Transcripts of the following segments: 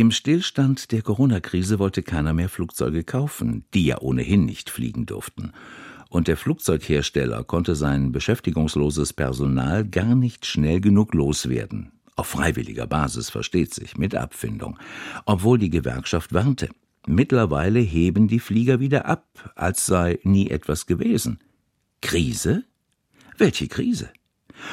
Im Stillstand der Corona-Krise wollte keiner mehr Flugzeuge kaufen, die ja ohnehin nicht fliegen durften. Und der Flugzeughersteller konnte sein beschäftigungsloses Personal gar nicht schnell genug loswerden. Auf freiwilliger Basis versteht sich, mit Abfindung. Obwohl die Gewerkschaft warnte. Mittlerweile heben die Flieger wieder ab, als sei nie etwas gewesen. Krise? Welche Krise?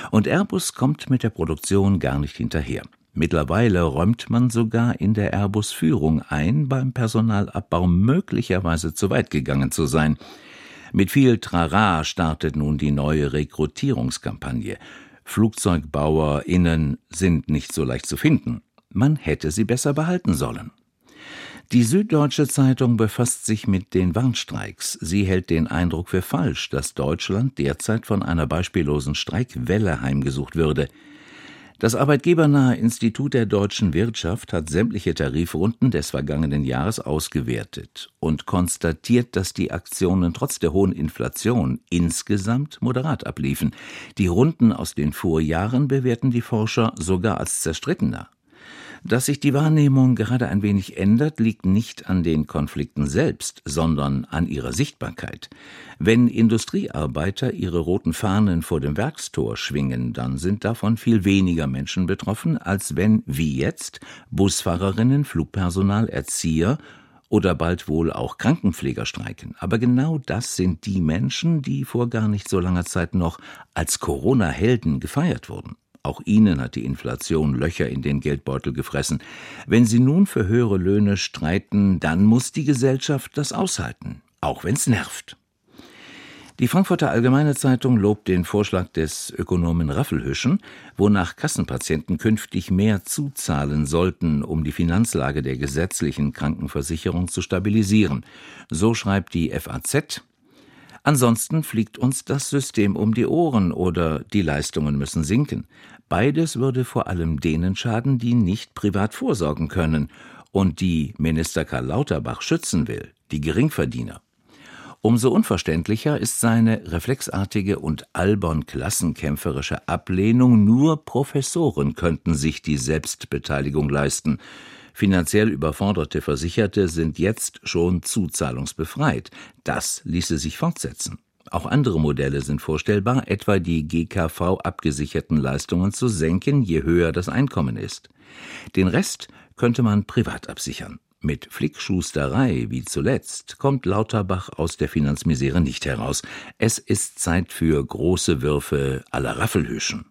Und Airbus kommt mit der Produktion gar nicht hinterher. Mittlerweile räumt man sogar in der Airbus-Führung ein, beim Personalabbau möglicherweise zu weit gegangen zu sein. Mit viel Trara startet nun die neue Rekrutierungskampagne. FlugzeugbauerInnen sind nicht so leicht zu finden. Man hätte sie besser behalten sollen. Die Süddeutsche Zeitung befasst sich mit den Warnstreiks. Sie hält den Eindruck für falsch, dass Deutschland derzeit von einer beispiellosen Streikwelle heimgesucht würde. Das arbeitgebernahe Institut der deutschen Wirtschaft hat sämtliche Tarifrunden des vergangenen Jahres ausgewertet und konstatiert, dass die Aktionen trotz der hohen Inflation insgesamt moderat abliefen. Die Runden aus den Vorjahren bewerten die Forscher sogar als zerstrittener. Dass sich die Wahrnehmung gerade ein wenig ändert, liegt nicht an den Konflikten selbst, sondern an ihrer Sichtbarkeit. Wenn Industriearbeiter ihre roten Fahnen vor dem Werkstor schwingen, dann sind davon viel weniger Menschen betroffen, als wenn, wie jetzt, Busfahrerinnen, Flugpersonal, Erzieher oder bald wohl auch Krankenpfleger streiken. Aber genau das sind die Menschen, die vor gar nicht so langer Zeit noch als Corona-Helden gefeiert wurden. Auch ihnen hat die Inflation Löcher in den Geldbeutel gefressen. Wenn sie nun für höhere Löhne streiten, dann muss die Gesellschaft das aushalten, auch wenn's nervt. Die Frankfurter Allgemeine Zeitung lobt den Vorschlag des Ökonomen Raffelhüschen, wonach Kassenpatienten künftig mehr zuzahlen sollten, um die Finanzlage der gesetzlichen Krankenversicherung zu stabilisieren. So schreibt die FAZ, Ansonsten fliegt uns das System um die Ohren oder die Leistungen müssen sinken. Beides würde vor allem denen schaden, die nicht privat vorsorgen können und die Minister Karl Lauterbach schützen will, die Geringverdiener. Umso unverständlicher ist seine reflexartige und albern klassenkämpferische Ablehnung, nur Professoren könnten sich die Selbstbeteiligung leisten. Finanziell überforderte Versicherte sind jetzt schon zuzahlungsbefreit. Das ließe sich fortsetzen. Auch andere Modelle sind vorstellbar, etwa die GKV abgesicherten Leistungen zu senken, je höher das Einkommen ist. Den Rest könnte man privat absichern. Mit Flickschusterei wie zuletzt kommt Lauterbach aus der Finanzmisere nicht heraus. Es ist Zeit für große Würfe aller Raffelhüschen.